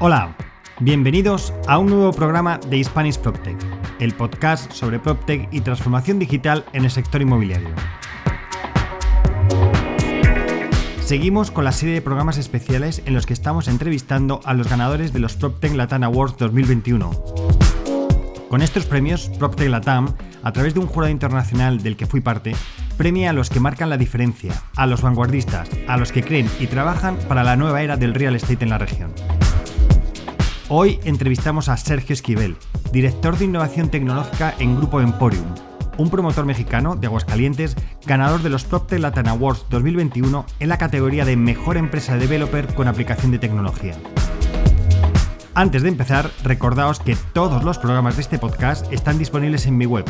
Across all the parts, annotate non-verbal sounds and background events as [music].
Hola, bienvenidos a un nuevo programa de Hispanic PropTech, el podcast sobre PropTech y transformación digital en el sector inmobiliario. Seguimos con la serie de programas especiales en los que estamos entrevistando a los ganadores de los PropTech Latam Awards 2021. Con estos premios, PropTech Latam, a través de un jurado internacional del que fui parte, premia a los que marcan la diferencia, a los vanguardistas, a los que creen y trabajan para la nueva era del real estate en la región. Hoy entrevistamos a Sergio Esquivel, director de innovación tecnológica en Grupo Emporium, un promotor mexicano de Aguascalientes, ganador de los PropTech Latin Awards 2021 en la categoría de Mejor Empresa Developer con aplicación de tecnología. Antes de empezar, recordaos que todos los programas de este podcast están disponibles en mi web,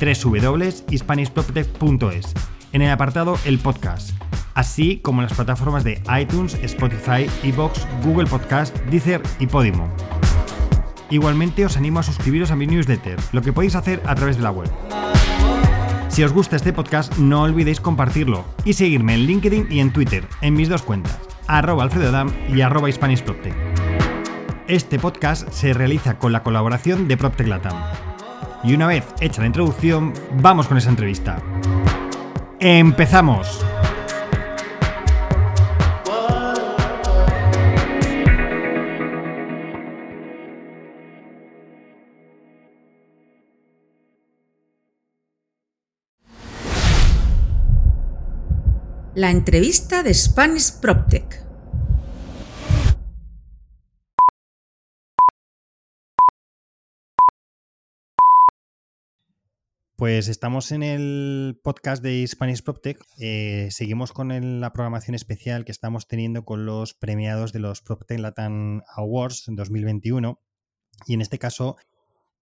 www.hispanishproptech.es, en el apartado El Podcast, así como en las plataformas de iTunes, Spotify, Evox, Google Podcast, Deezer y Podimo. Igualmente os animo a suscribiros a mi newsletter, lo que podéis hacer a través de la web. Si os gusta este podcast, no olvidéis compartirlo y seguirme en LinkedIn y en Twitter, en mis dos cuentas, arroba alfredodam y arroba hispanishproptech. Este podcast se realiza con la colaboración de PropTech Latam. Y una vez hecha la introducción, vamos con esa entrevista. ¡Empezamos! La entrevista de Spanish PropTech. Pues estamos en el podcast de Spanish PropTech. Eh, seguimos con la programación especial que estamos teniendo con los premiados de los PropTech Latam Awards 2021. Y en este caso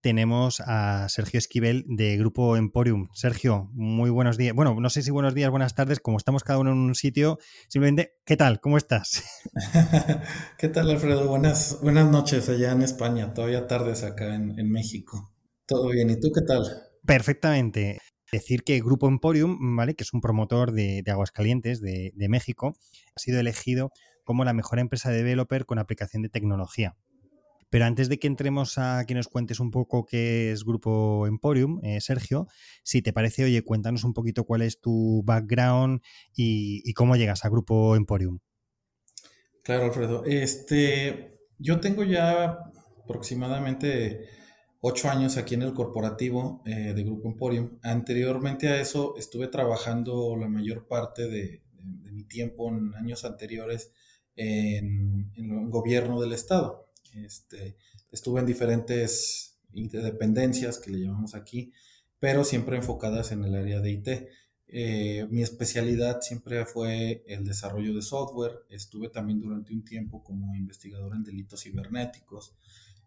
tenemos a Sergio Esquivel de Grupo Emporium. Sergio, muy buenos días. Bueno, no sé si buenos días, buenas tardes, como estamos cada uno en un sitio, simplemente, ¿qué tal? ¿Cómo estás? [laughs] [laughs] ¿Qué tal, Alfredo? Buenas, buenas noches allá en España, todavía tardes acá en, México. Todo bien, ¿y tú qué tal? Perfectamente. Decir que Grupo Emporium, ¿vale? que es un promotor de, Aguascalientes, de, de México, ha sido elegido como la mejor empresa de developer con aplicación de tecnología. Pero antes de que entremos a que nos cuentes un poco qué es Grupo Emporium, eh, Sergio, si te parece, oye, cuéntanos un poquito cuál es tu background y, cómo llegas a Grupo Emporium. Claro, Alfredo. Este, yo tengo ya aproximadamente ocho años aquí en el corporativo eh, de Grupo Emporium. Anteriormente a eso estuve trabajando la mayor parte de, mi tiempo en años anteriores en, en el gobierno del estado. Este, estuve en diferentes dependencias que le llamamos aquí, pero siempre enfocadas en el área de IT. Eh, mi especialidad siempre fue el desarrollo de software. Estuve también durante un tiempo como investigador en delitos cibernéticos.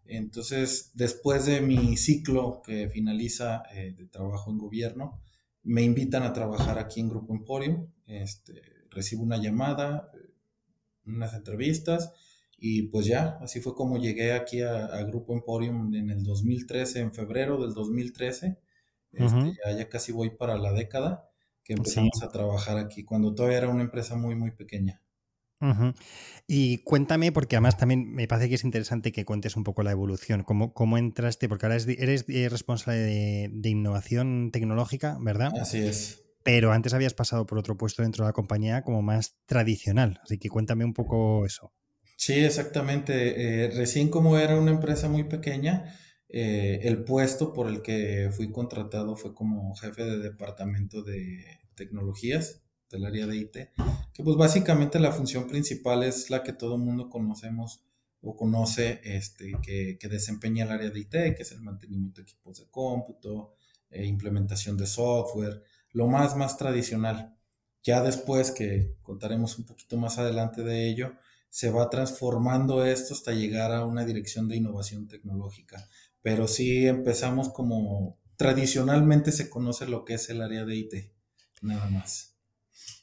Entonces, después de mi ciclo que finaliza eh, de trabajo en gobierno, me invitan a trabajar aquí en Grupo Emporium. Este, recibo una llamada, eh, unas entrevistas y pues ya, así fue como llegué aquí a, Grupo Emporium en el 2013, en febrero del 2013. Este, ya, casi voy para la década que empezamos a trabajar aquí, cuando todavía era una empresa muy, muy pequeña. Y cuéntame, porque además también me parece que es interesante que cuentes un poco la evolución, cómo, cómo entraste, porque ahora eres, eh, responsable de, de, innovación tecnológica, ¿verdad? Así es. Pero antes habías pasado por otro puesto dentro de la compañía como más tradicional, así que cuéntame un poco eso. Sí, exactamente. Eh, recién como era una empresa muy pequeña, eh, el puesto por el que fui contratado fue como jefe de departamento de tecnologías del área de IT, que pues básicamente la función principal es la que todo mundo conocemos o conoce este, que, desempeña el área de IT, que es el mantenimiento de equipos de cómputo, e implementación de software, lo más, más tradicional. Ya después que contaremos un poquito más adelante de ello, se va transformando esto hasta llegar a una dirección de innovación tecnológica. Pero sí empezamos como tradicionalmente se conoce lo que es el área de IT, nada más.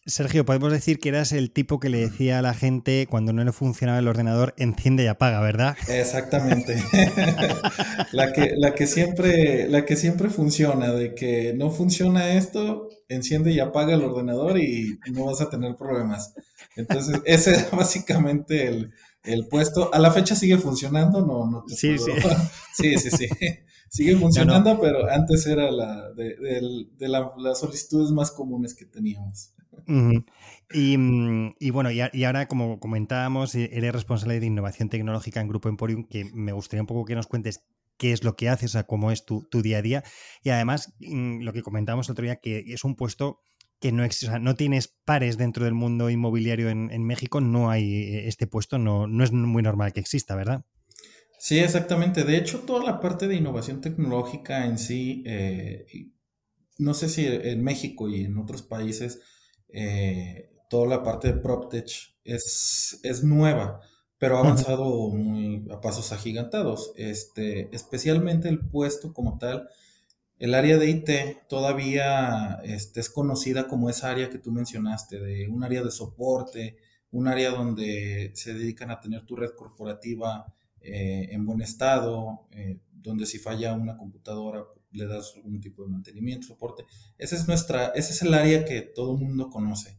Sergio, podemos decir que eras el tipo que le decía a la gente cuando no le funcionaba el ordenador, enciende y apaga, ¿verdad? Exactamente. [laughs] la, que, la, que siempre, la que siempre funciona, de que no funciona esto, enciende y apaga el ordenador y no vas a tener problemas. Entonces, [laughs] ese era básicamente el puesto. A la fecha sigue funcionando, no, no te sí, sí. [laughs] sí, sí, sí. Sigue funcionando, pero antes era la de, las solicitudes más comunes que teníamos. Mm, y, bueno, y, ahora, como comentábamos, e-, eres responsable de innovación tecnológica en Grupo Emporium, que me gustaría un poco que nos cuentes qué es lo que haces, o sea, cómo es tu, día a día. Y además, mm, lo que comentábamos el otro día, que es un puesto que no, existe, no tienes pares dentro del mundo inmobiliario en, México, no hay eh, este puesto, no, no es muy normal que exista, ¿verdad? Sí, exactamente. De hecho, toda la parte de innovación tecnológica en sí, eh, no sé si en México y en otros países, eh, toda la parte de PropTech es, es nueva, pero ha avanzado muy a pasos agigantados. Este, especialmente el puesto como tal, el área de IT todavía este, es conocida como esa área que tú mencionaste, de un área de soporte, un área donde se dedican a tener tu red corporativa eh, en buen estado, eh, donde si falla una computadora le das algún tipo de mantenimiento, soporte. Esa es nuestra, ese es el área que todo el mundo conoce.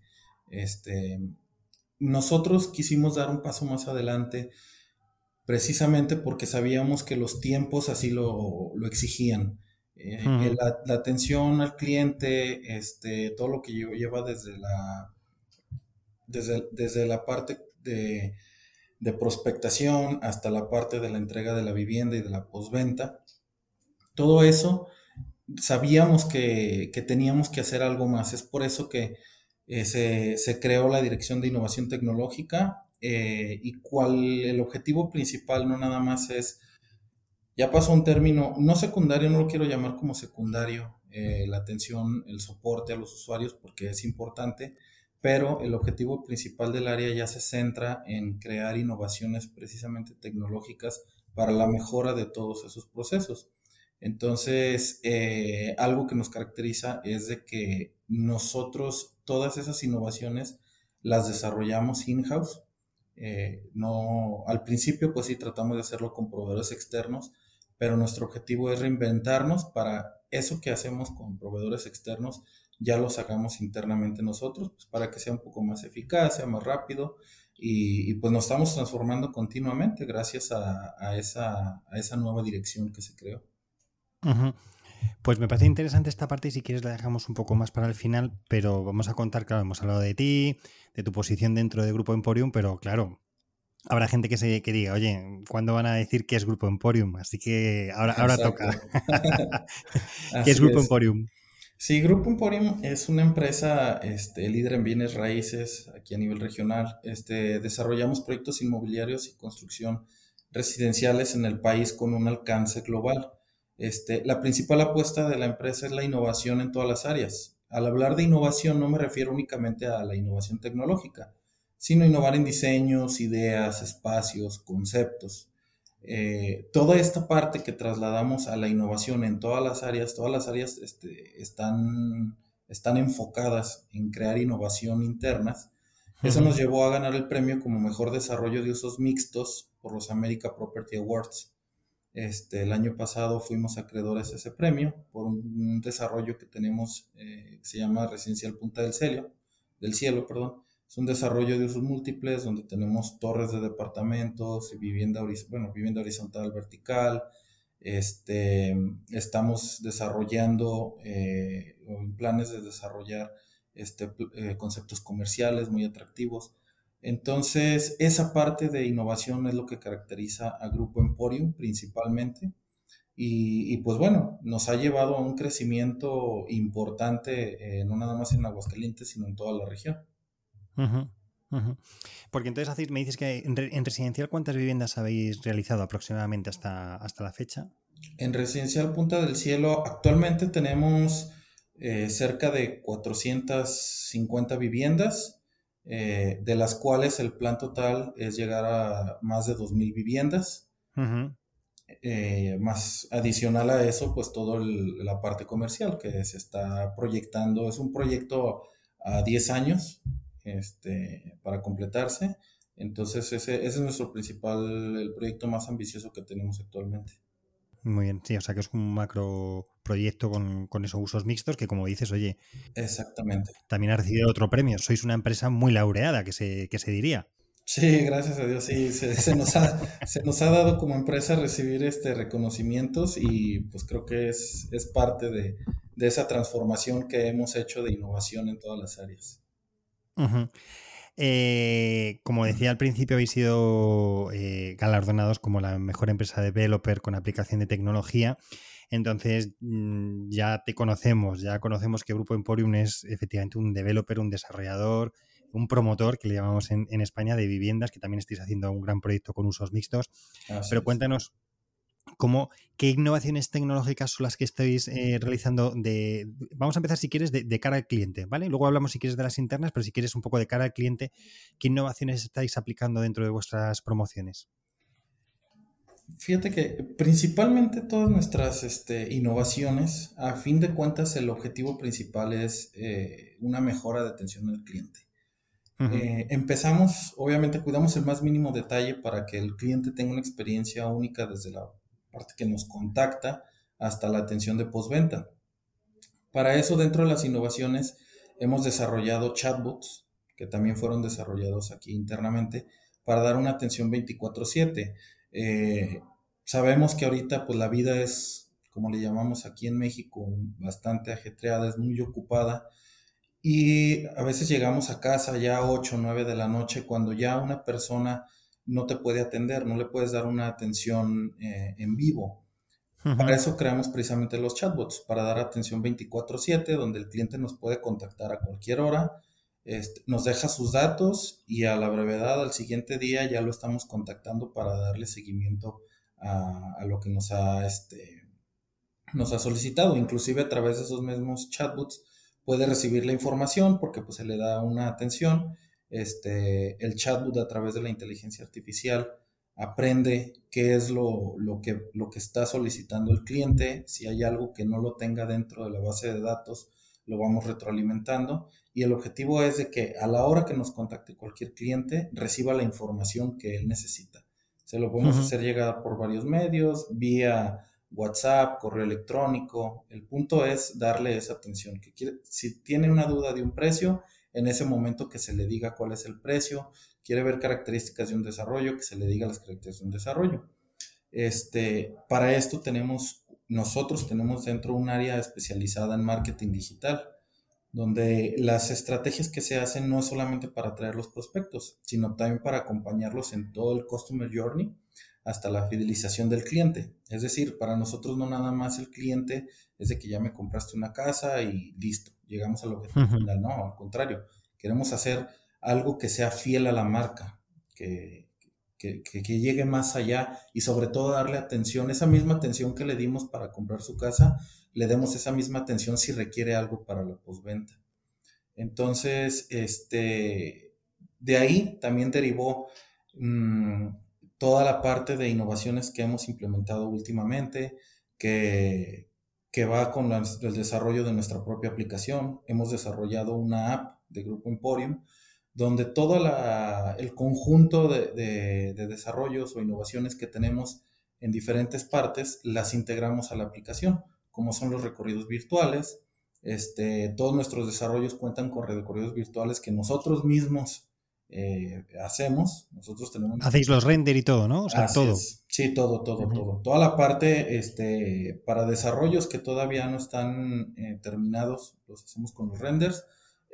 Este, nosotros quisimos dar un paso más adelante precisamente porque sabíamos que los tiempos así lo, exigían. Eh, la, atención al cliente, este, todo lo que lleva desde la, desde, desde la parte de, de, prospectación hasta la parte de la entrega de la vivienda y de la postventa, todo eso sabíamos que, teníamos que hacer algo más. Es por eso que eh, se, creó la Dirección de Innovación Tecnológica eh, y cuál el objetivo principal no nada más es, ya pasó un término, no secundario, no lo quiero llamar como secundario, eh, la atención, el soporte a los usuarios porque es importante, pero el objetivo principal del área ya se centra en crear innovaciones precisamente tecnológicas para la mejora de todos esos procesos. Entonces, eh, algo que nos caracteriza es de que nosotros todas esas innovaciones las desarrollamos in-house. Eh, no, al principio, pues sí, tratamos de hacerlo con proveedores externos, pero nuestro objetivo es reinventarnos para eso que hacemos con proveedores externos, ya lo hagamos internamente nosotros, pues para que sea un poco más eficaz, sea más rápido y, pues nos estamos transformando continuamente gracias a esa nueva dirección que se creó. Pues me parece interesante esta parte y si quieres la dejamos un poco más para el final, pero vamos a contar, claro, hemos hablado de ti, de tu posición dentro del Grupo Emporium, pero claro, habrá gente que se que diga, oye, ¿cuándo van a decir que es Grupo Emporium? Así que ahora, ahora toca. [laughs] ¿Qué es Grupo Emporium? Sí, Grupo Emporium es una empresa este, líder en bienes raíces aquí a nivel regional. Este, desarrollamos proyectos inmobiliarios y construcción residenciales en el país con un alcance global. Este, la principal apuesta de la empresa es la innovación en todas las áreas. Al hablar de innovación no me refiero únicamente a la innovación tecnológica, sino innovar en diseños, ideas, espacios, conceptos. Eh, toda esta parte que trasladamos a la innovación en todas las áreas, todas las áreas este, están, están enfocadas en crear innovación internas. Eso nos llevó a ganar el premio como mejor desarrollo de usos mixtos por los America Property Awards. Este, el año pasado fuimos acreedores a ese premio por un, desarrollo que tenemos eh, que se llama Residencial Punta del Cielo, del Cielo, perdón. Es un desarrollo de usos múltiples donde tenemos torres de departamentos vivienda, bueno, vivienda horizontal, vertical. Este, estamos desarrollando eh, planes de desarrollar este, eh, conceptos comerciales muy atractivos entonces, esa parte de innovación es lo que caracteriza a Grupo Emporium principalmente. Y, pues bueno, nos ha llevado a un crecimiento importante, eh, no nada más en Aguascalientes, sino en toda la región. Porque entonces me dices que en, residencial, ¿cuántas viviendas habéis realizado aproximadamente hasta, hasta la fecha? En residencial Punta del Cielo, actualmente tenemos eh, cerca de 450 viviendas eh, de las cuales el plan total es llegar a más de 2.000 viviendas. Eh, más adicional a eso, pues toda la parte comercial que se está proyectando. Es un proyecto a 10 años este, para completarse. Entonces ese, ese es nuestro principal, el proyecto más ambicioso que tenemos actualmente. Muy bien, sí, o sea que es un macro proyecto con, esos usos mixtos que como dices, oye, exactamente. También ha recibido otro premio. Sois una empresa muy laureada, que se, que se diría. Sí, gracias a Dios, sí, se, nos, ha, [laughs] se nos ha dado como empresa recibir este reconocimientos y pues creo que es, es parte de, esa transformación que hemos hecho de innovación en todas las áreas. Eh, como decía al principio, habéis sido eh, galardonados como la mejor empresa de developer con aplicación de tecnología. Entonces mm, ya te conocemos, ya conocemos que Grupo Emporium es efectivamente un developer, un desarrollador, un promotor que le llamamos en, España de viviendas, que también estáis haciendo un gran proyecto con usos mixtos. Pero cuéntanos ¿Cómo, ¿Qué innovaciones tecnológicas son las que estáis eh, realizando? De, vamos a empezar, si quieres, de, cara al cliente, ¿vale? Luego hablamos, si quieres, de las internas, pero si quieres un poco de cara al cliente, ¿qué innovaciones estáis aplicando dentro de vuestras promociones? Fíjate que principalmente todas nuestras este, innovaciones, a fin de cuentas, el objetivo principal es eh, una mejora de atención al cliente. Eh, empezamos, obviamente, cuidamos el más mínimo detalle para que el cliente tenga una experiencia única desde la parte que nos contacta hasta la atención de postventa. Para eso, dentro de las innovaciones, hemos desarrollado chatbots, que también fueron desarrollados aquí internamente, para dar una atención 24/7. Eh, sabemos que ahorita pues la vida es, como le llamamos aquí en México, bastante ajetreada, es muy ocupada y a veces llegamos a casa ya 8 o 9 de la noche cuando ya una persona no te puede atender, no le puedes dar una atención eh, en vivo. Para eso creamos precisamente los chatbots, para dar atención 24/7, donde el cliente nos puede contactar a cualquier hora, este, nos deja sus datos y a la brevedad, al siguiente día, ya lo estamos contactando para darle seguimiento a, lo que nos ha, este, nos ha solicitado. Inclusive a través de esos mismos chatbots puede recibir la información porque pues se le da una atención. Este, el chatbot a través de la inteligencia artificial aprende qué es lo, que, lo que está solicitando el cliente. Si hay algo que no lo tenga dentro de la base de datos, lo vamos retroalimentando. Y el objetivo es de que a la hora que nos contacte cualquier cliente, reciba la información que él necesita. Se lo podemos hacer llegar por varios medios, vía WhatsApp, correo electrónico. El punto es darle esa atención. Que si tiene una duda de un precio, en ese momento que se le diga cuál es el precio. Quiere ver características de un desarrollo, que se le diga las características de un desarrollo. Este, para esto tenemos, nosotros tenemos dentro un área especializada en marketing digital, donde las estrategias que se hacen no es solamente para atraer los prospectos, sino también para acompañarlos en todo el customer journey hasta la fidelización del cliente. Es decir, para nosotros no nada más el cliente es de que ya me compraste una casa y listo, llegamos al objetivo final. No, al contrario, queremos hacer algo que sea fiel a la marca, que, que, llegue más allá y sobre todo darle atención, esa misma atención que le dimos para comprar su casa, le demos esa misma atención si requiere algo para la postventa. Entonces, este, de ahí también derivó mm, toda la parte de innovaciones que hemos implementado últimamente, que, que va con el desarrollo de nuestra propia aplicación. Hemos desarrollado una app de Grupo Emporium, donde todo el conjunto de, desarrollos o innovaciones que tenemos en diferentes partes las integramos a la aplicación, como son los recorridos virtuales. Este, todos nuestros desarrollos cuentan con recorridos virtuales que nosotros mismos eh, hacemos. Nosotros tenemos... Hacéis los render y todo, ¿no? O sea, todo. Sí, todo, todo, todo. Toda la parte este, para desarrollos que todavía no están eh, terminados, los hacemos con los renders.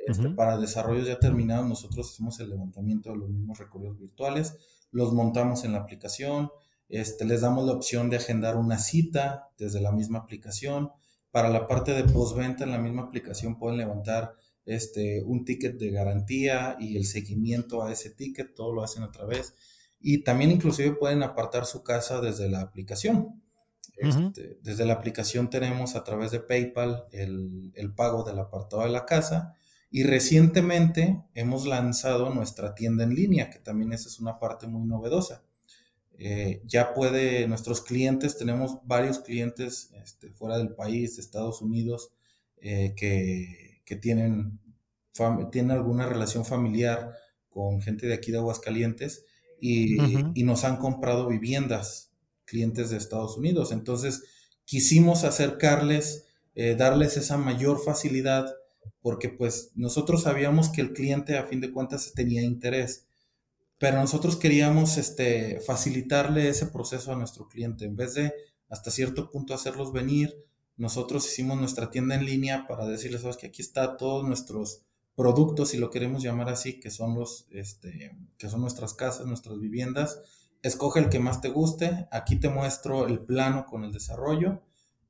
Este, para desarrollos ya terminados, nosotros hacemos el levantamiento de los mismos recorridos virtuales, los montamos en la aplicación, este, les damos la opción de agendar una cita desde la misma aplicación. Para la parte de postventa en la misma aplicación pueden levantar este, un ticket de garantía y el seguimiento a ese ticket, todo lo hacen a través. Y también inclusive pueden apartar su casa desde la aplicación. Este, desde la aplicación tenemos a través de PayPal el, pago del apartado de la casa y recientemente hemos lanzado nuestra tienda en línea, que también esa es una parte muy novedosa. Eh, ya puede, nuestros clientes, tenemos varios clientes este, fuera del país, Estados Unidos, eh, que que tienen, tienen alguna relación familiar con gente de aquí de Aguascalientes y, y nos han comprado viviendas, clientes de Estados Unidos. Entonces, quisimos acercarles, eh, darles esa mayor facilidad, porque pues nosotros sabíamos que el cliente a fin de cuentas tenía interés. pero nosotros queríamos este, facilitarle ese proceso a nuestro cliente. En vez de hasta cierto punto hacerlos venir, nosotros hicimos nuestra tienda en línea para decirles, sabes que aquí está todos nuestros productos, si lo queremos llamar así, que son los, este, que son nuestras casas, nuestras viviendas. Escoge el que más te guste. Aquí te muestro el plano con el desarrollo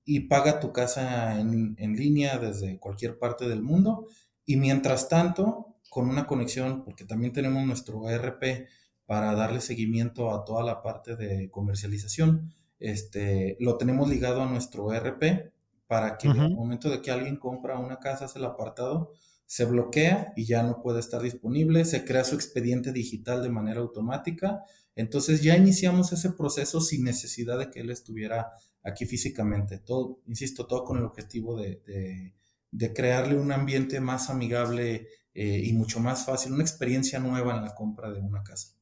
y paga tu casa en, en línea desde cualquier parte del mundo. Y mientras tanto, con una conexión, porque también tenemos nuestro ERP para darle seguimiento a toda la parte de comercialización, este, lo tenemos ligado a nuestro ERP para que en el momento de que alguien compra una casa, hace el apartado, se bloquea y ya no puede estar disponible, se crea su expediente digital de manera automática, entonces ya iniciamos ese proceso sin necesidad de que él estuviera aquí físicamente, todo, insisto, todo con el objetivo de, crearle un ambiente más amigable eh, y mucho más fácil, una experiencia nueva en la compra de una casa.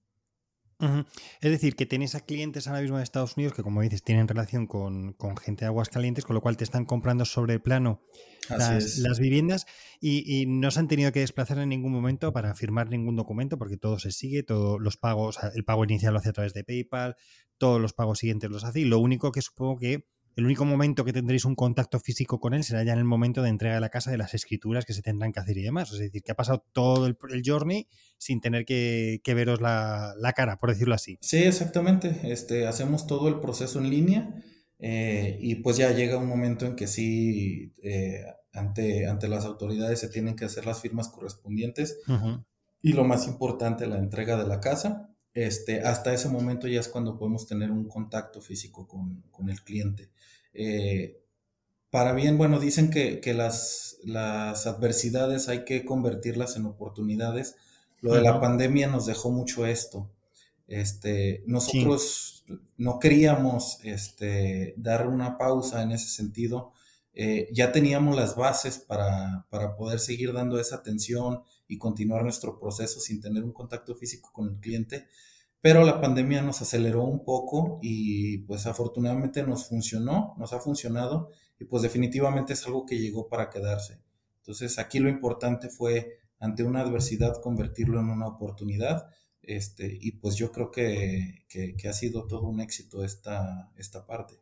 Es decir, que tenéis a clientes ahora mismo de Estados Unidos que, como dices, tienen relación con, gente de aguas calientes, con lo cual te están comprando sobre el plano las, viviendas y, no se han tenido que desplazar en ningún momento para firmar ningún documento porque todo se sigue, todos los pagos, el pago inicial lo hace a través de PayPal, todos los pagos siguientes los hace y lo único que supongo que el único momento que tendréis un contacto físico con él será ya en el momento de entrega de la casa de las escrituras que se tendrán que hacer y demás. Es decir, que ha pasado todo el, journey sin tener que, veros la, cara, por decirlo así. Sí, exactamente. Este, hacemos todo el proceso en línea eh, y pues ya llega un momento en que sí, eh, ante, ante las autoridades se tienen que hacer las firmas correspondientes. Y lo más importante, la entrega de la casa. Este, hasta ese momento ya es cuando podemos tener un contacto físico con, con el cliente. Eh, para bien, bueno, dicen que, las, las, adversidades hay que convertirlas en oportunidades. Lo de la pandemia nos dejó mucho esto. Este, nosotros no queríamos este, dar una pausa en ese sentido. Eh, ya teníamos las bases para, para, poder seguir dando esa atención y continuar nuestro proceso sin tener un contacto físico con el cliente pero la pandemia nos aceleró un poco y pues afortunadamente nos funcionó, nos ha funcionado y pues definitivamente es algo que llegó para quedarse. Entonces aquí lo importante fue ante una adversidad convertirlo en una oportunidad este, y pues yo creo que, ha sido todo un éxito esta, esta parte.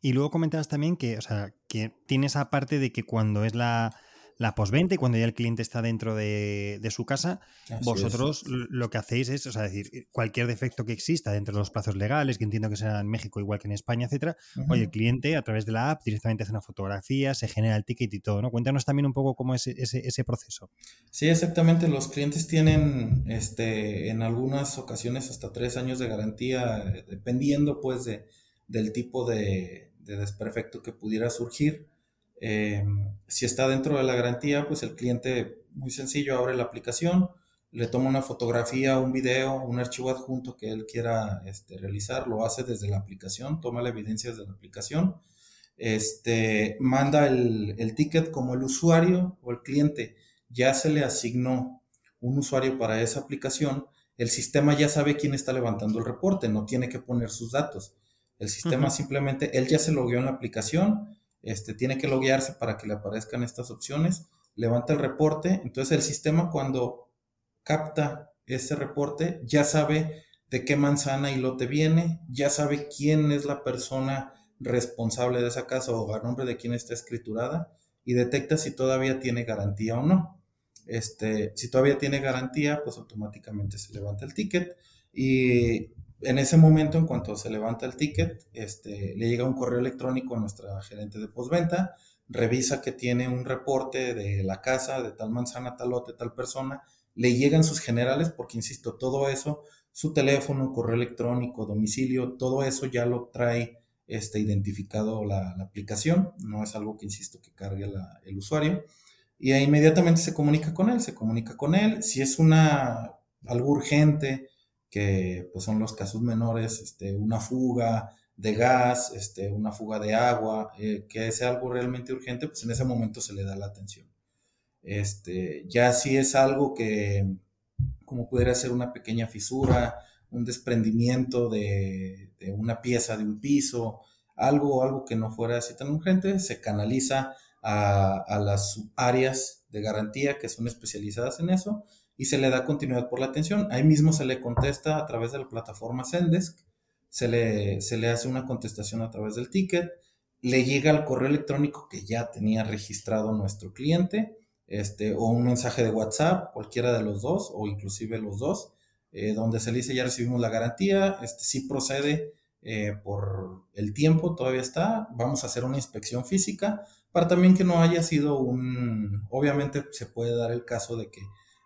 Y luego comentabas también que, o sea, que tiene esa parte de que cuando es la, la postventa y cuando ya el cliente está dentro de, su casa, vosotros lo que hacéis es, o sea, decir, cualquier defecto que exista dentro de los plazos legales, que entiendo que sea en México igual que en España, etcétera, oye, el cliente a través de la app directamente hace una fotografía, se genera el ticket y todo, ¿no? Cuéntanos también un poco cómo es ese, ese proceso. Sí, exactamente. Los clientes tienen, este, en algunas ocasiones hasta tres años de garantía, dependiendo, pues, de, del tipo de, de desperfecto que pudiera surgir. Eh, si está dentro de la garantía, pues el cliente, muy sencillo, abre la aplicación, le toma una fotografía, un video, un archivo adjunto que él quiera este, realizar, lo hace desde la aplicación, toma la evidencia desde la aplicación, este, manda el, el ticket como el usuario o el cliente ya se le asignó un usuario para esa aplicación, el sistema ya sabe quién está levantando el reporte, no tiene que poner sus datos. El sistema simplemente, él ya se logueó en la aplicación, este, tiene que loguearse para que le aparezcan estas opciones, levanta el reporte, entonces el sistema cuando capta ese reporte ya sabe de qué manzana y lote viene, ya sabe quién es la persona responsable de esa casa o a nombre de quién está escriturada y detecta si todavía tiene garantía o no. Este, si todavía tiene garantía, pues automáticamente se levanta el ticket y en ese momento, en cuanto se levanta el ticket, este, le llega un correo electrónico a nuestra gerente de postventa, revisa que tiene un reporte de la casa, de tal manzana, tal lote, tal persona, le llegan sus generales, porque insisto, todo eso, su teléfono, correo electrónico, domicilio, todo eso ya lo trae este, identificado la, aplicación, no es algo que, insisto, que cargue el usuario, y inmediatamente se comunica con él, se comunica con él, si es una, algo urgente, que pues, son los casos menores, este, una fuga de gas, este, una fuga de agua, eh, que sea algo realmente urgente, pues en ese momento se le da la atención. Este, ya si es algo que, como pudiera ser una pequeña fisura, un desprendimiento de, una pieza de un piso, algo, algo que no fuera así tan urgente, se canaliza a, a las áreas de garantía que son especializadas en eso y se le da continuidad por la atención. Ahí mismo se le contesta a través de la plataforma Zendesk, se le, se le hace una contestación a través del ticket, le llega al correo electrónico que ya tenía registrado nuestro cliente, este, o un mensaje de WhatsApp, cualquiera de los dos, o inclusive los dos, eh, donde se le dice ya recibimos la garantía, este sí procede eh, por el tiempo, todavía está, vamos a hacer una inspección física, para también que no haya sido un, obviamente se puede dar el caso de que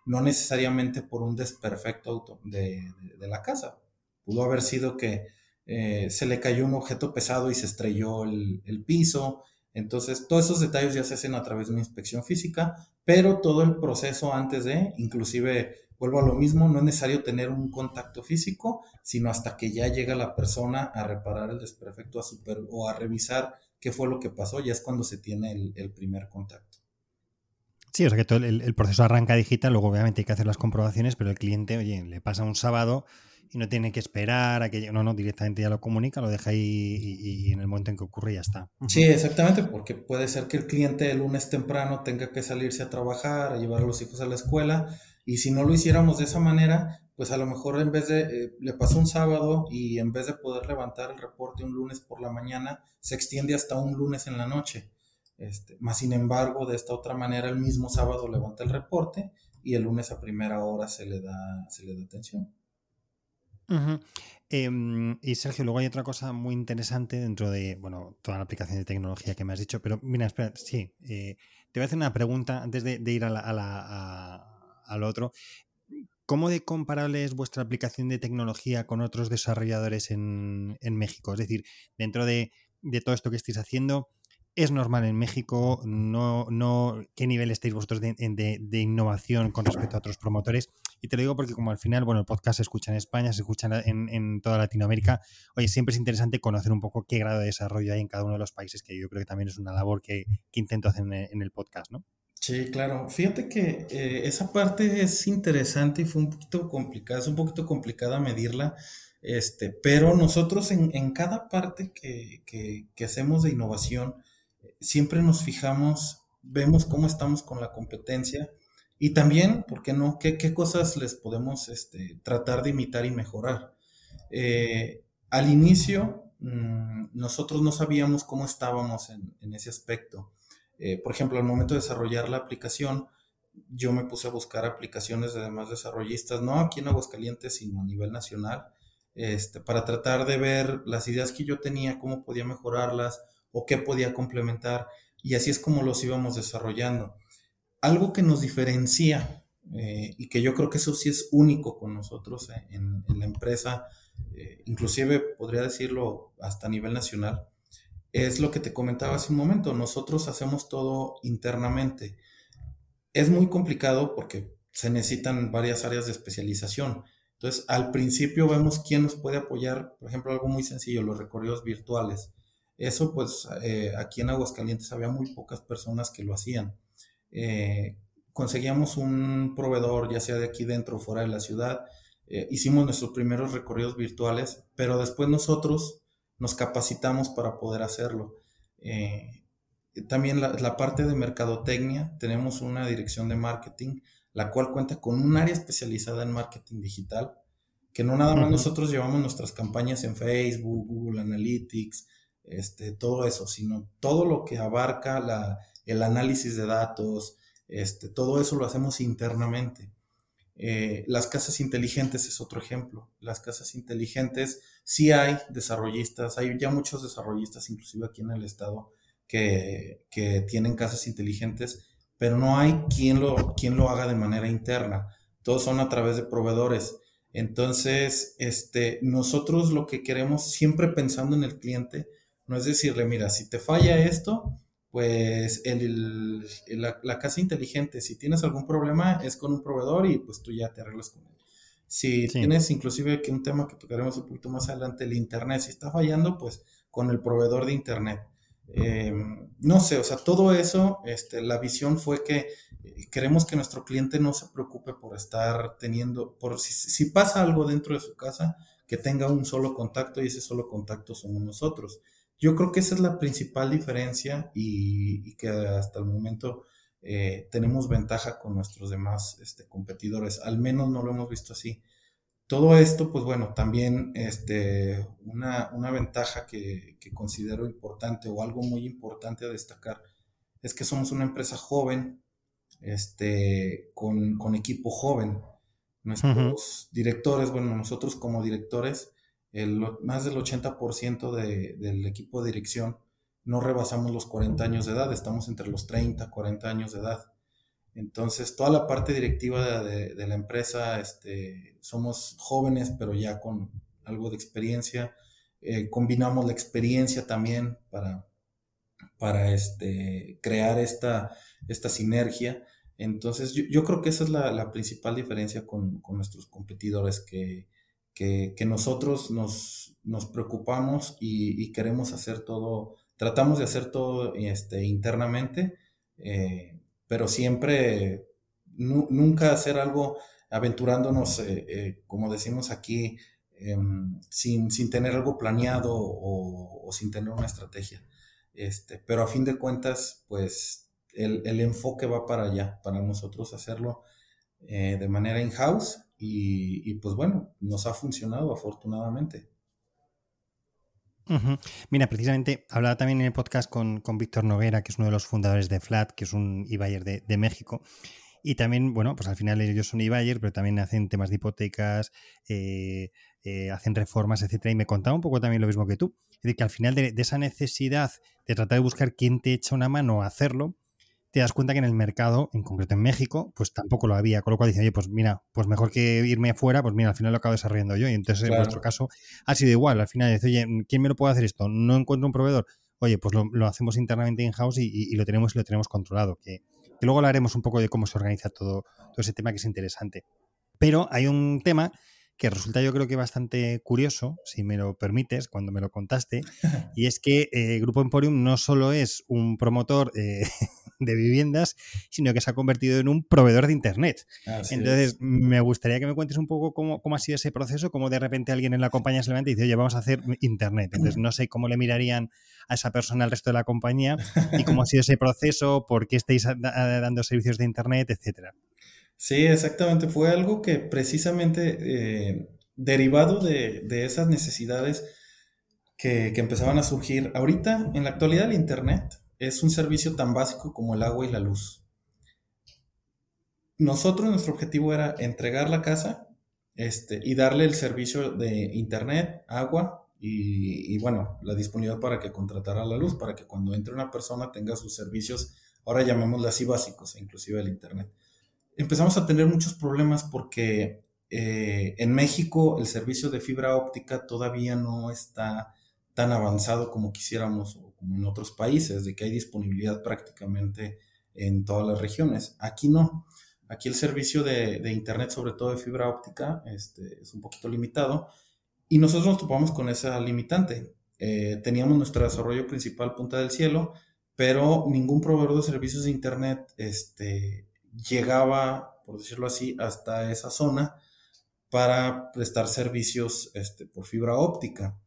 no necesariamente por un desperfecto de, de, la casa. Pudo haber sido que eh, se le cayó un objeto pesado y se estrelló el, piso. Entonces, todos esos detalles ya se hacen a través de una inspección física, pero todo el proceso antes de, inclusive, vuelvo a lo mismo, no es necesario tener un contacto físico, sino hasta que ya llega la persona a reparar el desperfecto o a revisar qué fue lo que pasó, ya es cuando se tiene el primer contacto. Sí, o sea que todo el, proceso arranca digital, luego obviamente hay que hacer las comprobaciones, pero el cliente, oye, le pasa un sábado y no tiene que esperar a que no, no, directamente ya lo comunica, lo deja ahí y, en el momento en que ocurre ya está. Sí, exactamente, porque puede ser que el cliente el lunes temprano tenga que salirse a trabajar, a llevar a los hijos a la escuela, y si no lo hiciéramos de esa manera, pues a lo mejor en vez de, eh, le pasó un sábado y en vez de poder levantar el reporte un lunes por la mañana, se extiende hasta un lunes en la noche. Este, más sin embargo, de esta otra manera, el mismo sábado levanta el reporte y el lunes a primera hora se le da, se le da atención. Em, y Sergio, luego hay otra cosa muy interesante dentro de, bueno, toda la aplicación de tecnología que me has dicho, pero mira, espera, sí, eh, te voy a hacer una pregunta antes de, ir la, al otro. ¿Cómo de comparable es vuestra aplicación de tecnología con otros desarrolladores en, en México? Es decir, dentro de, de todo esto que estáis haciendo, es normal en México, no, no, qué nivel estáis vosotros de, innovación con respecto a otros promotores. Y te lo digo porque como al final, bueno, el podcast se escucha en España, se escucha en, toda Latinoamérica, oye, siempre es interesante conocer un poco qué grado de desarrollo hay en cada uno de los países, que yo creo que también es una labor que, intento hacer en, el podcast, ¿no? Sí, claro. Fíjate que eh, esa parte es interesante y fue un poquito complicada, es un poquito complicada medirla, este, pero nosotros en, cada parte que, que hacemos de innovación, siempre nos fijamos, vemos cómo estamos con la competencia y también, ¿por qué no? ¿Qué, cosas les podemos este, tratar de imitar y mejorar? Eh, al inicio, mm, nosotros no sabíamos cómo estábamos en, ese aspecto. Eh, por ejemplo, al momento de desarrollar la aplicación, yo me puse a buscar aplicaciones de demás desarrollistas, no aquí en Aguascalientes, sino a nivel nacional, este, para tratar de ver las ideas que yo tenía, cómo podía mejorarlas, o qué podía complementar. Y así es como los íbamos desarrollando. Algo que nos diferencia eh, y que yo creo que eso sí es único con nosotros eh, en, la empresa, eh, inclusive podría decirlo hasta a nivel nacional, es lo que te comentaba hace un momento. Nosotros hacemos todo internamente. Es muy complicado porque se necesitan varias áreas de especialización. Entonces, al principio vemos quién nos puede apoyar, por ejemplo, algo muy sencillo, los recorridos virtuales. Eso pues eh, aquí en Aguascalientes había muy pocas personas que lo hacían. Eh, conseguíamos un proveedor, ya sea de aquí dentro o fuera de la ciudad, eh, hicimos nuestros primeros recorridos virtuales, pero después nosotros nos capacitamos para poder hacerlo. también la, parte de mercadotecnia, tenemos una dirección de marketing, la cual cuenta con un área especializada en marketing digital, que no nada más nosotros llevamos nuestras campañas en Facebook, Google Analytics, este, todo eso, sino todo lo que abarca el análisis de datos, este, todo eso lo hacemos internamente. Eh, las casas inteligentes es otro ejemplo. Las casas inteligentes, sí hay desarrollistas, hay ya muchos desarrollistas, inclusive aquí en el estado, que, tienen casas inteligentes, pero no hay quien lo, quien lo haga de manera interna. Todos son a través de proveedores. Entonces, este, nosotros lo que queremos, siempre pensando en el cliente, no es decirle, mira, si te falla esto, pues el, la, casa inteligente, si tienes algún problema, es con un proveedor y pues tú ya te arreglas con él. Si tienes inclusive que un tema que tocaremos un poquito más adelante, el Internet, si está fallando, pues con el proveedor de Internet. Em, no sé, o sea, todo eso, este, la visión fue que eh, queremos que nuestro cliente no se preocupe por estar teniendo, por si, si, pasa algo dentro de su casa, que tenga un solo contacto y ese solo contacto somos nosotros. Yo creo que esa es la principal diferencia y, que hasta el momento eh, tenemos ventaja con nuestros demás este, competidores. Al menos no lo hemos visto así. Todo esto, pues bueno, también este, una, ventaja que, considero importante o algo muy importante a destacar es que somos una empresa joven, este, con, equipo joven. Nuestros directores, bueno, nosotros como directores, el, más del 80% del equipo de dirección no rebasamos los 40 años de edad, estamos entre los 30, 40 años de edad. Entonces, toda la parte directiva de, la empresa, este, somos jóvenes, pero ya con algo de experiencia. Eh, combinamos la experiencia también para, para este, crear esta, esta sinergia. Entonces, yo, creo que esa es la, principal diferencia con, nuestros competidores, que, que, nosotros nos, nos preocupamos y, queremos hacer todo, tratamos de hacer todo este, internamente, eh, pero siempre, nunca hacer algo aventurándonos, eh, eh, como decimos aquí, em, sin, sin, tener algo planeado o, o, sin tener una estrategia. Este, pero a fin de cuentas, pues el, el enfoque va para allá, para nosotros hacerlo de manera in-house y, pues bueno, nos ha funcionado afortunadamente. Mira, precisamente hablaba también en el podcast con, Víctor Noguera, que es uno de los fundadores de Flat, que es un e de, de, México. Y también, bueno, pues al final ellos son e pero también hacen temas de hipotecas, eh, eh, hacen reformas, etcétera. Y me contaba un poco también lo mismo que tú. Es decir, que al final de, de, esa necesidad de tratar de buscar quién te echa una mano a hacerlo, te das cuenta que en el mercado, en concreto en México, pues tampoco lo había. Con lo cual dicen, oye, pues mira, pues mejor que irme afuera, pues mira, al final lo acabo desarrollando yo. Y entonces en nuestro caso ha sido igual. Al final dice, oye, ¿quién me lo puede hacer esto? No encuentro un proveedor. Oye, pues lo, hacemos internamente in-house y, lo tenemos y lo tenemos controlado. Que, que, luego hablaremos un poco de cómo se organiza todo, todo ese tema que es interesante. Pero hay un tema que resulta yo creo que bastante curioso, si me lo permites, cuando me lo contaste, [laughs] y es que eh, Grupo Emporium no solo es un promotor eh, [laughs] de viviendas, sino que se ha convertido en un proveedor de Internet. Entonces, me gustaría que me cuentes un poco cómo, ha sido ese proceso, cómo de repente alguien en la compañía se levanta y dice, oye, vamos a hacer [laughs] Internet. Entonces, no sé cómo le mirarían a esa persona al resto de la compañía y cómo ha sido ese proceso, por qué estáis dando servicios de Internet, etcétera. Sí, exactamente. Fue algo que precisamente eh, derivado de, esas necesidades que, empezaban a surgir. Ahorita, en la actualidad, el Internet es un servicio tan básico como el agua y la luz. Nosotros, nuestro objetivo era entregar la casa este, y darle el servicio de Internet, agua y, y, bueno, la disponibilidad para que contratara la luz, para que cuando entre una persona tenga sus servicios, ahora llamémosle así básicos, inclusive el Internet empezamos a tener muchos problemas porque eh, en México el servicio de fibra óptica todavía no está tan avanzado como quisiéramos o como en otros países, de que hay disponibilidad prácticamente en todas las regiones. Aquí no. Aquí el servicio de, Internet, sobre todo de fibra óptica, este, es un poquito limitado y nosotros nos topamos con esa limitante. Eh, teníamos nuestro desarrollo principal Punta del Cielo, pero ningún proveedor de servicios de Internet este, llegaba, por decirlo así, hasta esa zona para prestar servicios este, por fibra óptica.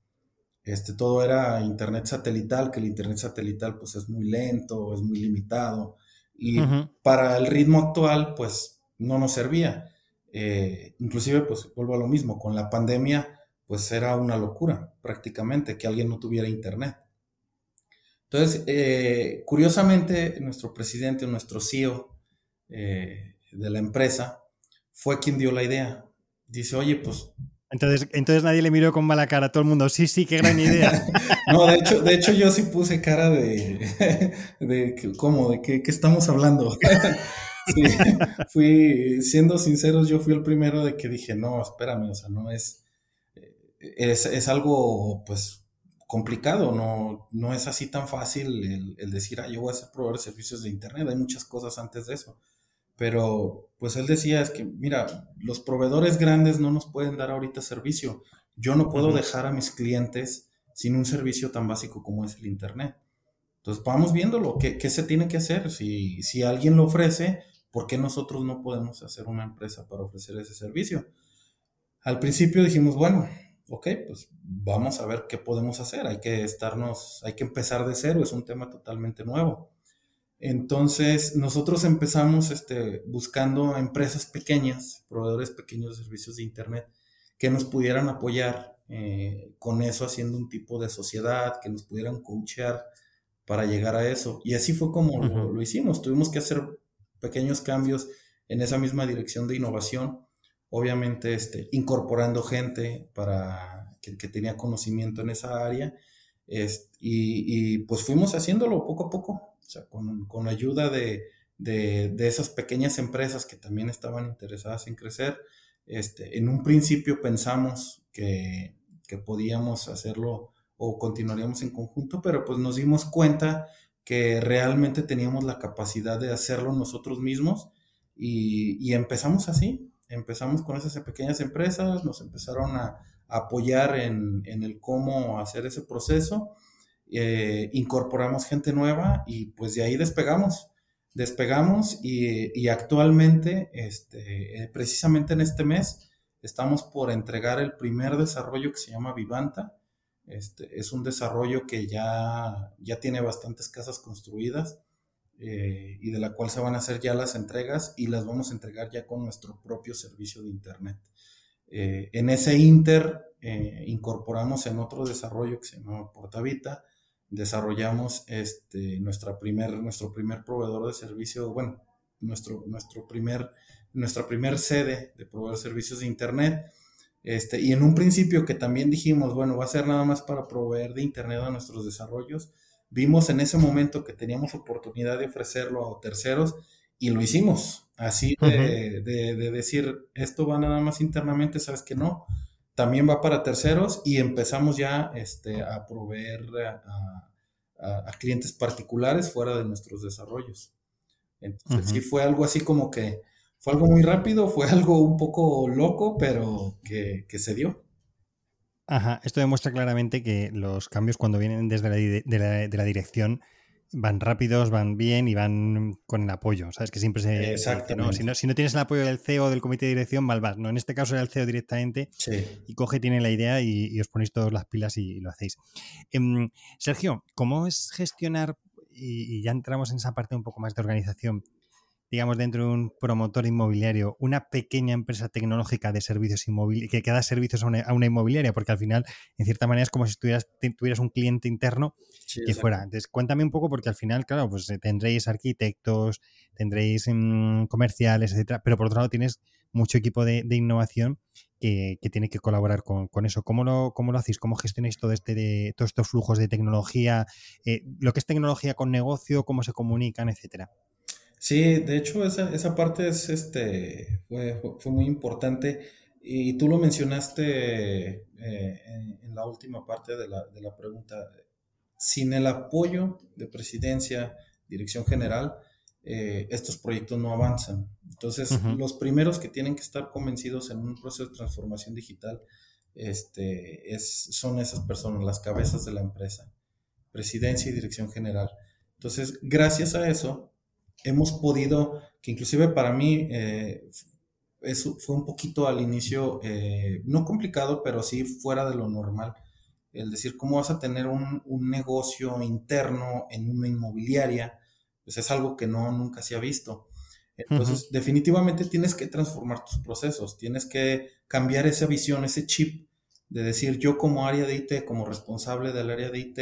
Este, todo era internet satelital, que el internet satelital pues es muy lento, es muy limitado y para el ritmo actual pues no nos servía. Eh, inclusive pues vuelvo a lo mismo, con la pandemia pues era una locura prácticamente que alguien no tuviera internet. Entonces, eh, curiosamente, nuestro presidente, nuestro CEO, eh, de la empresa, fue quien dio la idea. Dice, oye, pues... Entonces, entonces nadie le miró con mala cara, todo el mundo, sí, sí, qué gran idea. [laughs] no, de hecho, de hecho yo sí puse cara de, [laughs] de ¿cómo? ¿De qué, estamos hablando? [laughs] fui, siendo sinceros, yo fui el primero de que dije, no, espérame, o sea, no es, es, es algo, pues, complicado, no, no es así tan fácil el, el decir, ah, yo voy a ser proveedor de servicios de Internet, hay muchas cosas antes de eso pero pues él decía es que, mira, los proveedores grandes no nos pueden dar ahorita servicio. Yo no puedo dejar a mis clientes sin un servicio tan básico como es el Internet. Entonces vamos viéndolo, ¿qué, qué se tiene que hacer? Si, si alguien lo ofrece, ¿por qué nosotros no podemos hacer una empresa para ofrecer ese servicio? Al principio dijimos, bueno, ok, pues vamos a ver qué podemos hacer. Hay que estarnos, hay que empezar de cero, es un tema totalmente nuevo. Entonces, nosotros empezamos este, buscando empresas pequeñas, proveedores pequeños de servicios de Internet, que nos pudieran apoyar eh, con eso, haciendo un tipo de sociedad, que nos pudieran coachear para llegar a eso. Y así fue como lo, hicimos. Tuvimos que hacer pequeños cambios en esa misma dirección de innovación, obviamente este, incorporando gente para que, tenía conocimiento en esa área. Y, pues fuimos haciéndolo poco a poco sea, con, con ayuda de, de, esas pequeñas empresas que también estaban interesadas en crecer, este, en un principio pensamos que, que podíamos hacerlo o continuaríamos en conjunto, pero pues nos dimos cuenta que realmente teníamos la capacidad de hacerlo nosotros mismos y, empezamos así, empezamos con esas pequeñas empresas, nos empezaron a apoyar en, el cómo hacer ese proceso eh, incorporamos gente nueva y pues de ahí despegamos. Despegamos y, actualmente, este, eh, precisamente en este mes, estamos por entregar el primer desarrollo que se llama Vivanta. Este, es un desarrollo que ya, ya tiene bastantes casas construidas eh, y de la cual se van a hacer ya las entregas y las vamos a entregar ya con nuestro propio servicio de Internet. En ese Inter incorporamos en otro desarrollo que se llama Portavita desarrollamos este, nuestra primer, nuestro primer proveedor de servicio, bueno, nuestro, nuestro primer, nuestra primer sede de proveer servicios de Internet. Este, y en un principio que también dijimos, bueno, va a ser nada más para proveer de Internet a nuestros desarrollos, vimos en ese momento que teníamos oportunidad de ofrecerlo a terceros y lo hicimos. Así de, de, decir, esto va nada más internamente, sabes que no, también va para terceros y empezamos ya este, a proveer a, clientes particulares fuera de nuestros desarrollos. Entonces sí fue algo así como que fue algo muy rápido, fue algo un poco loco, pero que, se dio. Ajá, esto demuestra claramente que los cambios cuando vienen desde la, de la dirección van rápidos, van bien y van con el apoyo. ¿Sabes? Que siempre se. no, si, no, si no tienes el apoyo del CEO o del comité de dirección, mal vas. No, en este caso era el CEO directamente y coge, tiene la idea y, os ponéis todas las pilas y, lo hacéis. Em, Sergio, ¿cómo es gestionar? y ya entramos en esa parte un poco más de organización digamos, dentro de un promotor inmobiliario, una pequeña empresa tecnológica de servicios inmobiliarios, que, da servicios a una, inmobiliaria, porque al final, en cierta manera, es como si tuvieras, tuvieras un cliente interno que fuera. Entonces, cuéntame un poco, porque al final, claro, pues eh, tendréis arquitectos, tendréis mm, comerciales, etcétera, pero por otro lado tienes mucho equipo de, innovación que, tiene que colaborar con, eso. ¿Cómo lo, ¿Cómo lo hacéis? ¿Cómo gestionáis todo este de, todos estos flujos de tecnología? Eh, lo que es tecnología con negocio, cómo se comunican, etcétera. Sí, de hecho esa, esa parte es, este, fue, fue, muy importante y tú lo mencionaste eh, en, la última parte de la, de la, pregunta. Sin el apoyo de presidencia, dirección general, eh, estos proyectos no avanzan. Entonces, los primeros que tienen que estar convencidos en un proceso de transformación digital este, es, son esas personas, las cabezas de la empresa, presidencia y dirección general. Entonces, gracias a eso, hemos podido, que inclusive para mí eh, eso fue un poquito al inicio, eh, no complicado, pero sí fuera de lo normal. El decir, ¿cómo vas a tener un, negocio interno en una inmobiliaria? Pues es algo que no nunca se ha visto. Entonces, definitivamente tienes que transformar tus procesos, tienes que cambiar esa visión, ese chip de decir, yo como área de IT, como responsable del área de IT,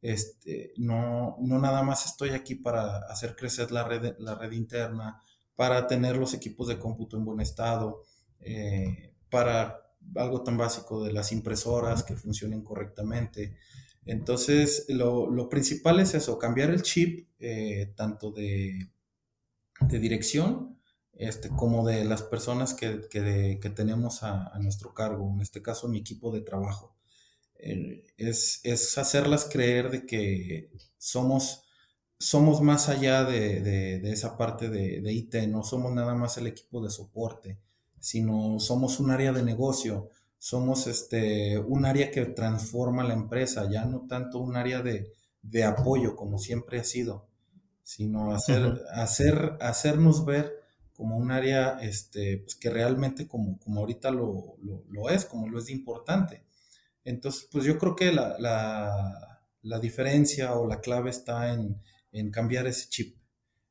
este, no, no nada más estoy aquí para hacer crecer la red, la red interna, para tener los equipos de cómputo en buen estado, eh, para algo tan básico de las impresoras que funcionen correctamente. Entonces, lo, principal es eso, cambiar el chip eh, tanto de, de, dirección este, como de las personas que, que, tenemos a, nuestro cargo, en este caso mi equipo de trabajo es, es, hacerlas creer de que somos, somos más allá de, de, esa parte de, de, IT, no somos nada más el equipo de soporte, sino somos un área de negocio, somos este, un área que transforma la empresa, ya no tanto un área de, apoyo como siempre ha sido, sino hacer, hacer, hacernos ver como un área este, pues que realmente como, como ahorita lo, lo, lo es, como lo es de importante. Entonces, pues yo creo que la, diferencia o la clave está en, cambiar ese chip,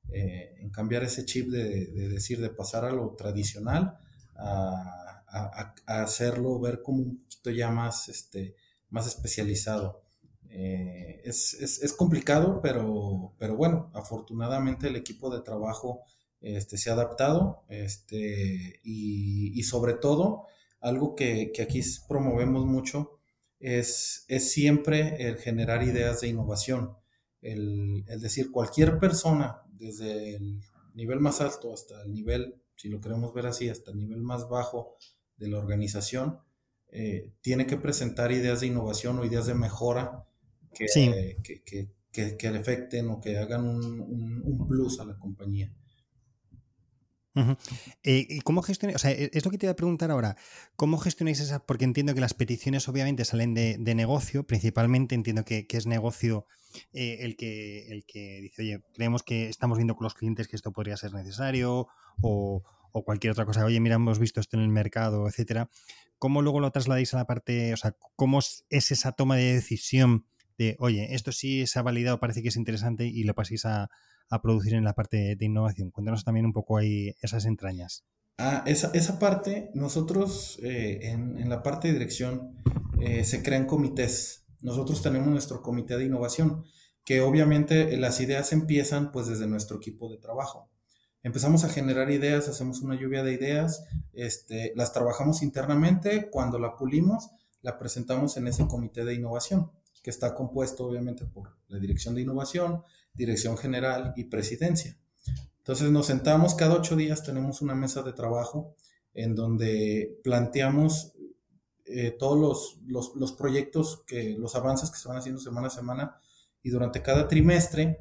en cambiar ese chip de, decir, de pasar a lo tradicional a, hacerlo ver como un poquito ya más, este, más especializado. es, complicado, pero, pero bueno, afortunadamente el equipo de trabajo este, se ha adaptado este, y, sobre todo algo que, aquí promovemos mucho es, es, siempre el generar ideas de innovación. El, decir, cualquier persona, desde el nivel más alto hasta el nivel, si lo queremos ver así, hasta el nivel más bajo de la organización, eh, tiene que presentar ideas de innovación o ideas de mejora que, que, que, que, le afecten o que hagan un, un plus a la compañía. Eh, ¿Y cómo gestionáis? O sea, e, es lo que te iba a preguntar ahora. ¿Cómo gestionáis esa? Porque entiendo que las peticiones obviamente salen de, negocio, principalmente entiendo que, es negocio eh, el, que, el que dice, oye, creemos que estamos viendo con los clientes que esto podría ser necesario o, cualquier otra cosa. Oye, mira, hemos visto esto en el mercado, etcétera. ¿Cómo luego lo trasladáis a la parte, o sea, cómo es esa toma de decisión de, oye, esto sí se ha validado, parece que es interesante y lo paséis a, a producir en la parte de innovación. Cuéntanos también un poco ahí esas entrañas. Ah, esa, esa parte, nosotros eh, en, la parte de dirección eh, se crean comités. Nosotros tenemos nuestro comité de innovación, que obviamente las ideas empiezan pues desde nuestro equipo de trabajo. Empezamos a generar ideas, hacemos una lluvia de ideas, este, las trabajamos internamente, cuando la pulimos, la presentamos en ese comité de innovación, que está compuesto obviamente por la dirección de innovación, dirección general y presidencia. Entonces nos sentamos cada ocho días, tenemos una mesa de trabajo en donde planteamos eh, todos los, los, proyectos, que, los avances que se van haciendo semana a semana y durante cada trimestre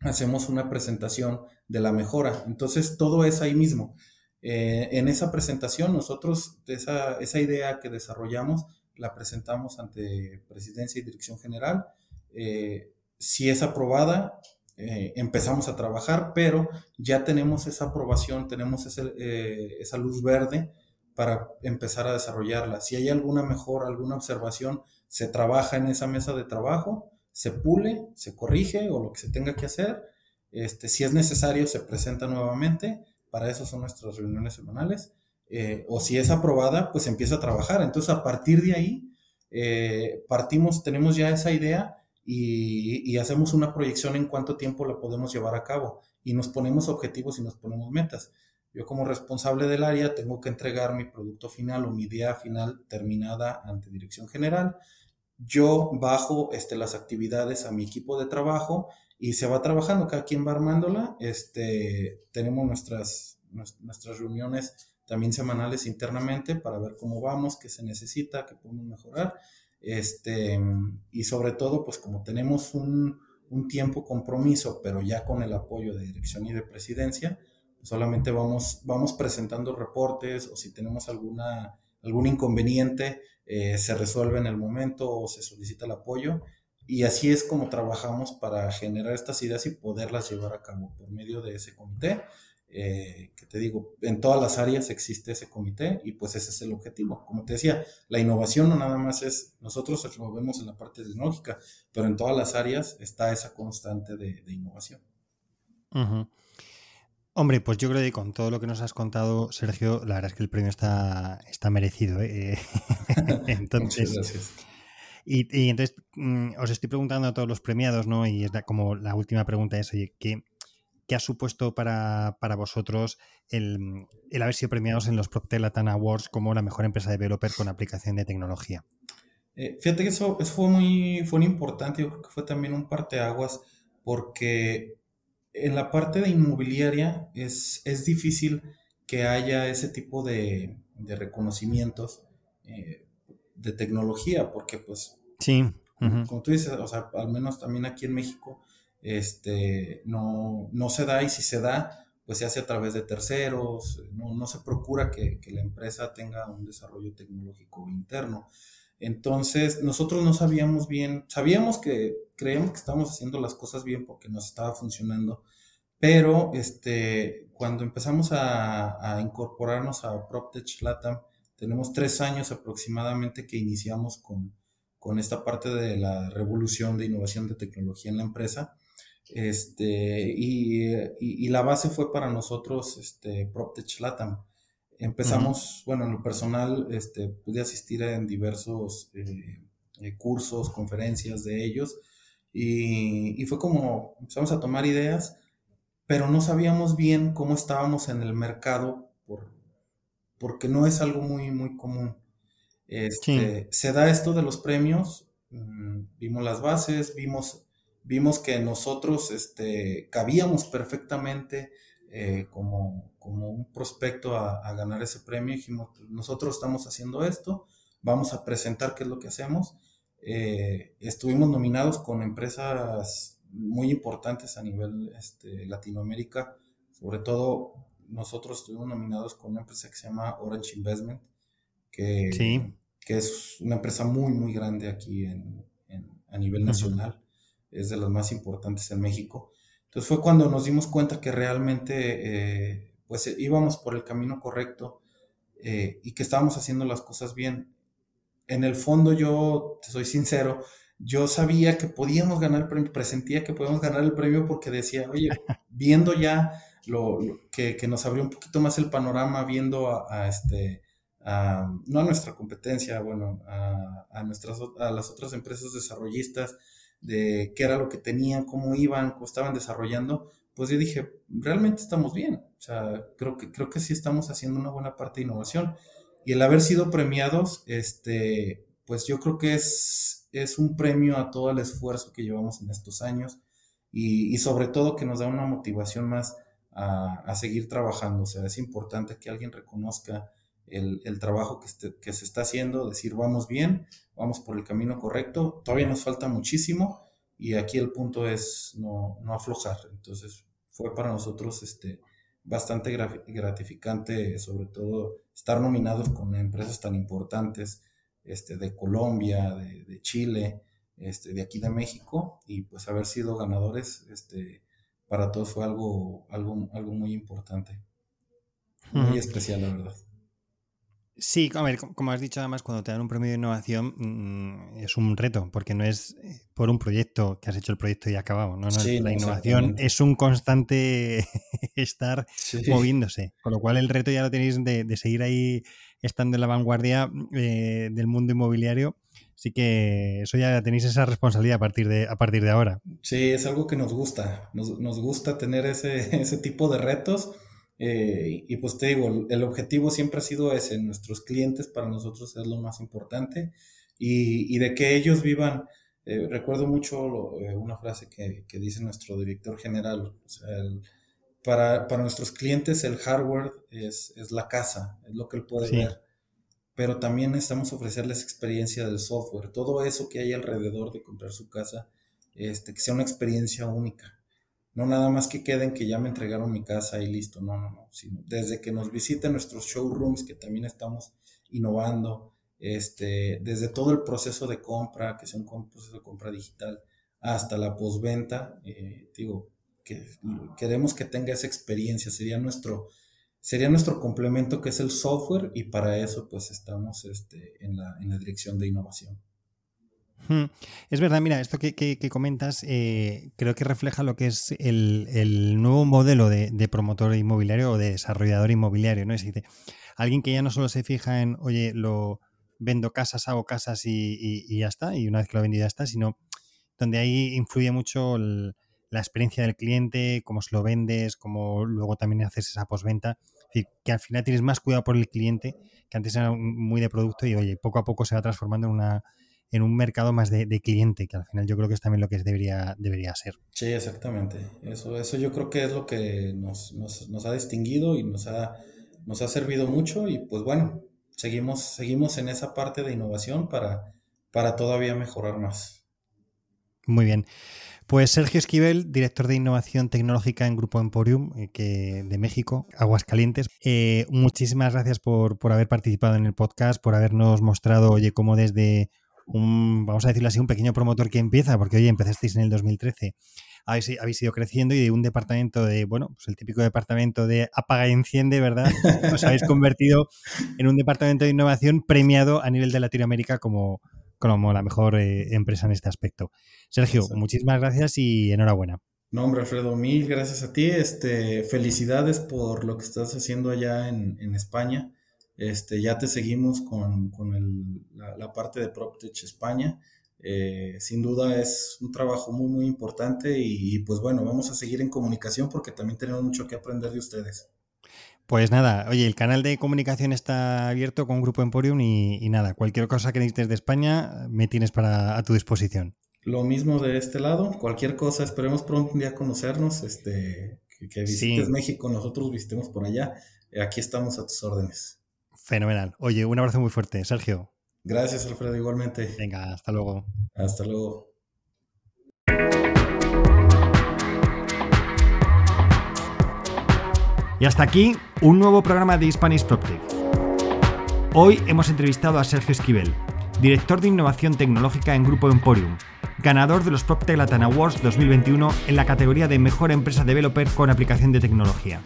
hacemos una presentación de la mejora. Entonces todo es ahí mismo. Eh, en esa presentación nosotros esa, esa idea que desarrollamos la presentamos ante presidencia y dirección general. Eh, si es aprobada, eh, empezamos a trabajar, pero ya tenemos esa aprobación, tenemos eh, esa luz verde para empezar a desarrollarla. Si hay alguna mejora, alguna observación, se trabaja en esa mesa de trabajo, se pule, se corrige o lo que se tenga que hacer. Este, si es necesario, se presenta nuevamente. Para eso son nuestras reuniones semanales. Eh, o si es aprobada, pues empieza a trabajar. Entonces, a partir de ahí, partimos, tenemos ya esa idea y, hacemos una proyección en cuánto tiempo la podemos llevar a cabo y nos ponemos objetivos y nos ponemos metas. Yo como responsable del área tengo que entregar mi producto final o mi idea final terminada ante dirección general. Yo bajo este, las actividades a mi equipo de trabajo y se va trabajando, cada quien va armándola. Este, tenemos nuestras, nuestras reuniones también semanales internamente para ver cómo vamos, qué se necesita, qué podemos mejorar este, y sobre todo, pues como tenemos un, tiempo compromiso, pero ya con el apoyo de dirección y de presidencia, solamente vamos, vamos presentando reportes o si tenemos alguna, algún inconveniente, eh, se resuelve en el momento o se solicita el apoyo. Y así es como trabajamos para generar estas ideas y poderlas llevar a cabo por medio de ese comité. Eh, que te digo, en todas las áreas existe ese comité y pues ese es el objetivo. Como te decía, la innovación no nada más es, nosotros lo vemos en la parte tecnológica, pero en todas las áreas está esa constante de, innovación. Hombre, pues yo creo que con todo lo que nos has contado, Sergio, la verdad es que el premio está, está merecido. ¿eh? [laughs] [laughs] entonces, gracias. Y, entonces mm, os estoy preguntando a todos los premiados, ¿no? Y es como la última pregunta es, oye, ¿qué, ¿Qué ha supuesto para, vosotros el, haber sido premiados en los Procter Latam Awards como la mejor empresa developer con aplicación de tecnología? Eh, fíjate que eso, fue, muy, fue importante, yo creo que fue también un parteaguas, porque en la parte de inmobiliaria es, es difícil que haya ese tipo de, reconocimientos eh, de tecnología, porque pues, sí. como tú dices, o sea, al menos también aquí en México, este, no, no se da y si se da, pues se hace a través de terceros, no, no se procura que, que, la empresa tenga un desarrollo tecnológico interno. Entonces, nosotros no sabíamos bien, sabíamos que creíamos que estábamos haciendo las cosas bien porque nos estaba funcionando, pero este, cuando empezamos a, a incorporarnos a PropTech Latam, tenemos tres años aproximadamente que iniciamos con, con esta parte de la revolución de innovación de tecnología en la empresa Este, y, la base fue para nosotros este, PropTech Latam. Empezamos, bueno, en lo personal, este, pude asistir en diversos eh, eh, cursos, conferencias de ellos, y, fue como empezamos a tomar ideas, pero no sabíamos bien cómo estábamos en el mercado, por, porque no es algo muy, muy común. Este, se da esto de los premios, mm, vimos las bases, vimos, vimos que nosotros este, cabíamos perfectamente eh, como, como, un prospecto a, ganar ese premio. Dijimos, nosotros estamos haciendo esto, vamos a presentar qué es lo que hacemos. Eh, estuvimos nominados con empresas muy importantes a nivel este, Latinoamérica, sobre todo nosotros estuvimos nominados con una empresa que se llama Orange Investment, que, que es una empresa muy, muy grande aquí a nivel nacional, es de las más importantes en México. Entonces fue cuando nos dimos cuenta que realmente eh, pues íbamos por el camino correcto eh, y que estábamos haciendo las cosas bien. En el fondo yo, te soy sincero, yo sabía que podíamos ganar el premio, presentía que podíamos ganar el premio porque decía, oye, [laughs] viendo ya lo, que, nos abrió un poquito más el panorama, viendo a, este, no a nuestra competencia, bueno, a, nuestras, a las otras empresas desarrollistas, de qué era lo que tenían, cómo iban, cómo estaban desarrollando, pues yo dije, realmente estamos bien. O sea, creo que, creo que sí estamos haciendo una buena parte de innovación. Y el haber sido premiados, este, pues yo creo que es, es un premio a todo el esfuerzo que llevamos en estos años y, sobre todo que nos da una motivación más a, a, seguir trabajando. O sea, es importante que alguien reconozca el, el trabajo que, este, que se está haciendo, decir, vamos bien, vamos por el camino correcto, todavía nos falta muchísimo y aquí el punto es no, no aflojar. Entonces fue para nosotros este, bastante gratificante, sobre todo estar nominados con empresas tan importantes este, de Colombia, de, Chile, este, de aquí de México, y pues haber sido ganadores, este, para todos fue algo, algo, algo muy importante, muy especial, la verdad. Sí, a ver, como has dicho además, cuando te dan un premio de innovación mm, es un reto, porque no es eh, por un proyecto que has hecho el proyecto y acabado. No, la innovación es un constante [laughs] estar moviéndose, con lo cual el reto ya lo tenéis de, seguir ahí estando en la vanguardia eh, del mundo inmobiliario. Así que eso ya tenéis esa responsabilidad a partir de, a partir de ahora. Sí, es algo que nos gusta. Nos, nos gusta tener ese, [laughs] ese tipo de retos eh, y pues te digo, el objetivo siempre ha sido ese, nuestros clientes para nosotros es lo más importante y, de que ellos vivan. Eh, recuerdo mucho eh, una frase que, dice nuestro director general, para, nuestros clientes el hardware es, la casa, es lo que él puede ver, pero también necesitamos ofrecerles experiencia del software, todo eso que hay alrededor de comprar su casa, este, que sea una experiencia única. No nada más que queden que ya me entregaron mi casa y listo, no, no, no, sino desde que nos visiten nuestros showrooms, que también estamos innovando, este, desde todo el proceso de compra, que sea un proceso de compra digital, hasta la postventa, eh, digo, que queremos que tenga esa experiencia, sería nuestro, sería nuestro complemento que es el software y para eso pues estamos este, en, la, en la dirección de innovación. Es verdad, mira, esto que, comentas eh, creo que refleja lo que es el, nuevo modelo de, promotor inmobiliario o de desarrollador inmobiliario, ¿no? Es decir, alguien que ya no solo se fija en, oye, lo vendo casas, hago casas y, ya está, y una vez que lo vendido ya está, sino donde ahí influye mucho la experiencia del cliente, cómo se lo vendes, cómo luego también haces esa postventa. Es decir, que al final tienes más cuidado por el cliente, que antes era muy de producto y, oye, poco a poco se va transformando en una en un mercado más de, cliente, que al final yo creo que es también lo que debería, debería ser. Sí, exactamente. Eso, eso yo creo que es lo que nos, ha distinguido y nos ha, nos ha servido mucho y pues bueno, seguimos, seguimos en esa parte de innovación para, para todavía mejorar más. Muy bien. Pues Sergio Esquivel, director de innovación tecnológica en Grupo Emporium eh, que, de México, Aguascalientes. Eh, muchísimas gracias por, por, haber participado en el podcast, por habernos mostrado, oye, cómo desde un, vamos a decirlo así, un pequeño promotor que empieza, porque hoy empezasteis en el 2013, habéis, habéis ido creciendo y de un departamento de, bueno, pues el típico departamento de apaga y enciende, ¿verdad? Os habéis [laughs] convertido en un departamento de innovación premiado a nivel de Latinoamérica como, como la mejor eh, empresa en este aspecto. Sergio, muchísimas gracias y enhorabuena. No, hombre, Alfredo, mil gracias a ti. Este, felicidades por lo que estás haciendo allá en, España. Este, ya te seguimos con, la, parte de PropTech España. Eh, sin duda es un trabajo muy, muy importante y, pues bueno, vamos a seguir en comunicación porque también tenemos mucho que aprender de ustedes. Pues nada, oye, el canal de comunicación está abierto con Grupo Emporium y, y nada, cualquier cosa que necesites de España me tienes para a tu disposición. Lo mismo de este lado, cualquier cosa, esperemos pronto un día conocernos, este, que, visites México, nosotros visitemos por allá, eh, aquí estamos a tus órdenes. Fenomenal. Oye, un abrazo muy fuerte, Sergio. Gracias, Alfredo, igualmente. Venga, hasta luego. Hasta luego. Y hasta aquí un nuevo programa de Spanish PropTech. Hoy hemos entrevistado a Sergio Esquivel, director de innovación tecnológica en Grupo Emporium, ganador de los PropTech Latin Awards 2021 en la categoría de Mejor Empresa Developer con aplicación de tecnología.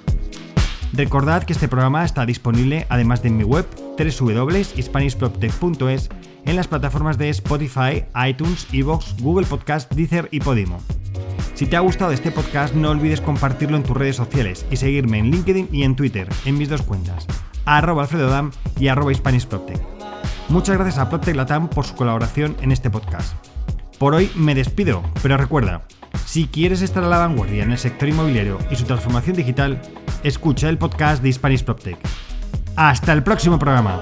Recordad que este programa está disponible, además de en mi web, www.hispanishproptech.es, en las plataformas de Spotify, iTunes, Evox, Google Podcast, Deezer y Podimo. Si te ha gustado este podcast, no olvides compartirlo en tus redes sociales y seguirme en LinkedIn y en Twitter, en mis dos cuentas, arroba alfredodam y arroba Muchas gracias a PropTech Latam por su colaboración en este podcast. Por hoy me despido, pero recuerda, si quieres estar a la vanguardia en el sector inmobiliario y su transformación digital, escucha el podcast de Spanish PropTech. Hasta el próximo programa.